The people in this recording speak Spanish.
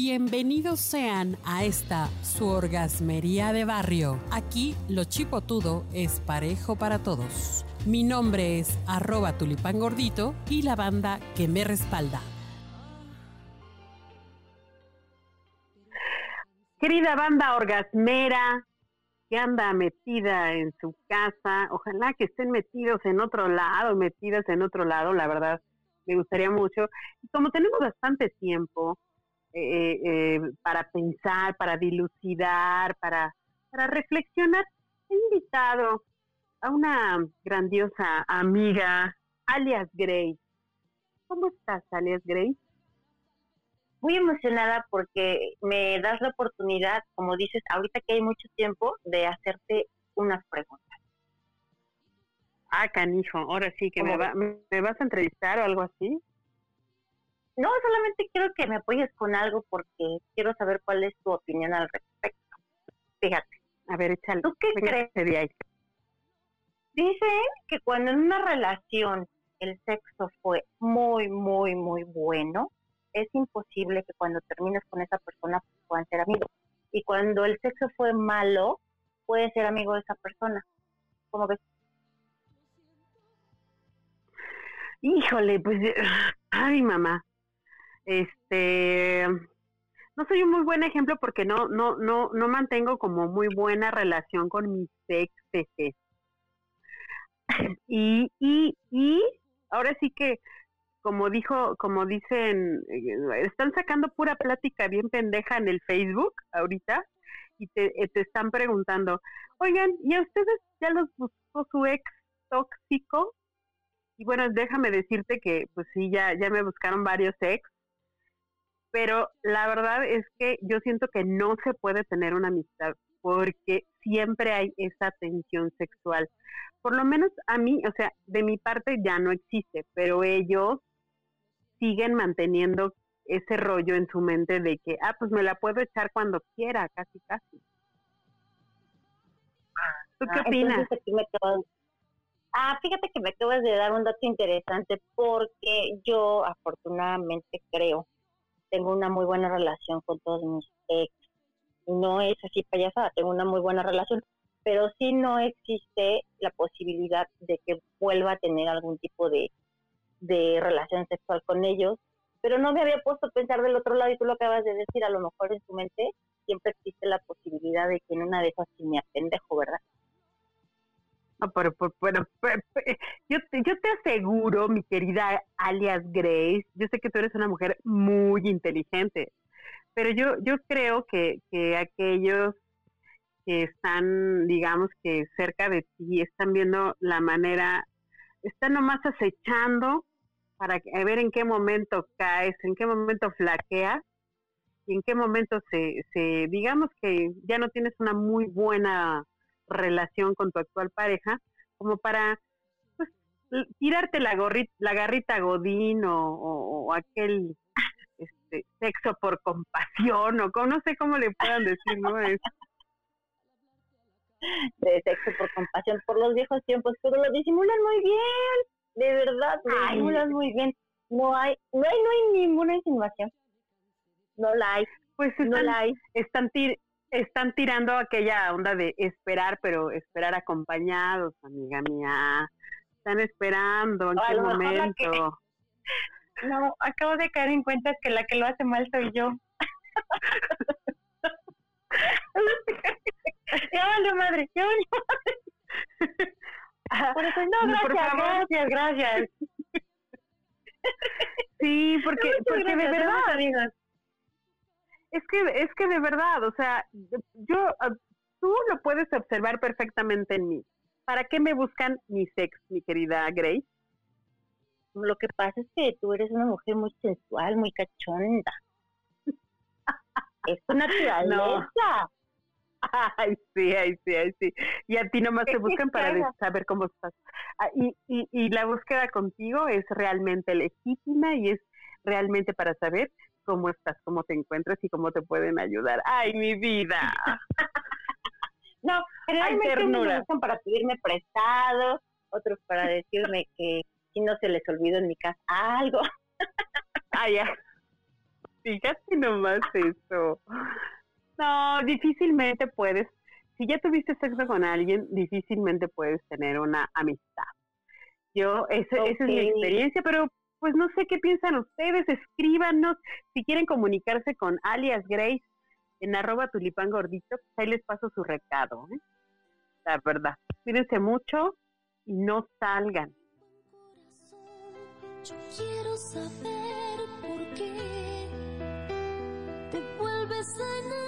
Bienvenidos sean a esta su orgasmería de barrio. Aquí lo chipotudo es parejo para todos. Mi nombre es arroba tulipán gordito y la banda que me respalda. Querida banda orgasmera, que anda metida en su casa, ojalá que estén metidos en otro lado, metidas en otro lado, la verdad, me gustaría mucho. Y como tenemos bastante tiempo eh, eh, para pensar, para dilucidar, para, para reflexionar, he invitado a una grandiosa amiga, alias Grace. ¿Cómo estás, alias Grace? Muy emocionada porque me das la oportunidad, como dices, ahorita que hay mucho tiempo, de hacerte unas preguntas. Ah, canijo, ahora sí que me, me vas a entrevistar o algo así. No, solamente quiero que me apoyes con algo porque quiero saber cuál es tu opinión al respecto. Fíjate. A ver, échale. ¿Tú qué crees? De Dicen que cuando en una relación el sexo fue muy, muy, muy bueno, es imposible que cuando termines con esa persona puedan ser amigos. Y cuando el sexo fue malo, puedes ser amigo de esa persona. ¿Cómo ves? Híjole, pues, ay mamá, este, no soy un muy buen ejemplo porque no, no, no, no mantengo como muy buena relación con mis exes. Y, y, y ahora sí que, como dijo, como dicen, eh, están sacando pura plática bien pendeja en el Facebook ahorita y te, eh, te están preguntando, oigan, ¿y a ustedes ya los buscó su ex tóxico? Y bueno, déjame decirte que pues sí, ya, ya me buscaron varios ex, pero la verdad es que yo siento que no se puede tener una amistad porque siempre hay esa tensión sexual. Por lo menos a mí, o sea, de mi parte ya no existe, pero ellos siguen manteniendo ese rollo en su mente de que, ah, pues me la puedo echar cuando quiera, casi, casi. ¿Tú qué ah, opinas? Ah, fíjate que me acabas de dar un dato interesante porque yo afortunadamente creo, tengo una muy buena relación con todos mis ex. No es así payasada, tengo una muy buena relación, pero sí no existe la posibilidad de que vuelva a tener algún tipo de, de relación sexual con ellos. Pero no me había puesto a pensar del otro lado y tú lo acabas de decir, a lo mejor en su mente siempre existe la posibilidad de que en una de esas sí me apendejo, ¿verdad? No, pero, pero, yo, te, yo te aseguro, mi querida alias Grace, yo sé que tú eres una mujer muy inteligente, pero yo, yo creo que, que aquellos que están, digamos que cerca de ti, están viendo la manera, están nomás acechando para ver en qué momento caes, en qué momento flaqueas y en qué momento se, se digamos que ya no tienes una muy buena relación con tu actual pareja, como para pues, tirarte la, gorrita, la garrita godín o, aquel este, sexo por compasión o no sé cómo le puedan decir, ¿no? Es, de sexo por compasión por los viejos tiempos, pero lo disimulan muy bien, de verdad, lo disimulan muy bien. No hay, no hay, no hay ninguna insinuación. No la hay. Pues no la hay. Están, tir están tirando aquella onda de esperar, pero esperar acompañados, amiga mía. Están esperando en qué momento. No, acabo de caer en cuenta que la que lo hace mal soy yo. ya vale madre, ya vale madre. Por eso, no, gracias, gracias, gracias. Sí, porque, porque de verdad, amigas es que, es que de verdad, o sea, yo, ah, tú lo puedes observar perfectamente en mí. ¿Para qué me buscan mis ex, mi querida Grace? Lo que pasa es que tú eres una mujer muy sensual, muy cachonda. es tu naturaleza. Ay, sí, ay, sí, ay, sí. Y a ti nomás te buscan para saber cómo estás. Ah, y, y, y la búsqueda contigo es realmente legítima y es realmente para saber cómo estás, cómo te encuentras y cómo te pueden ayudar. ¡Ay, mi vida! no, generalmente me buscan para pedirme prestado, otros para decirme que si no se les olvidó en mi casa algo. ah, ya. Fíjate nomás eso. No, difícilmente puedes, si ya tuviste sexo con alguien, difícilmente puedes tener una amistad. Yo, esa es mi experiencia, pero pues no sé qué piensan ustedes, escríbanos si quieren comunicarse con alias Grace en arroba tulipán gordito, pues ahí les paso su recado. ¿eh? La verdad, cuídense mucho y no salgan. Yo quiero saber por qué te vuelves a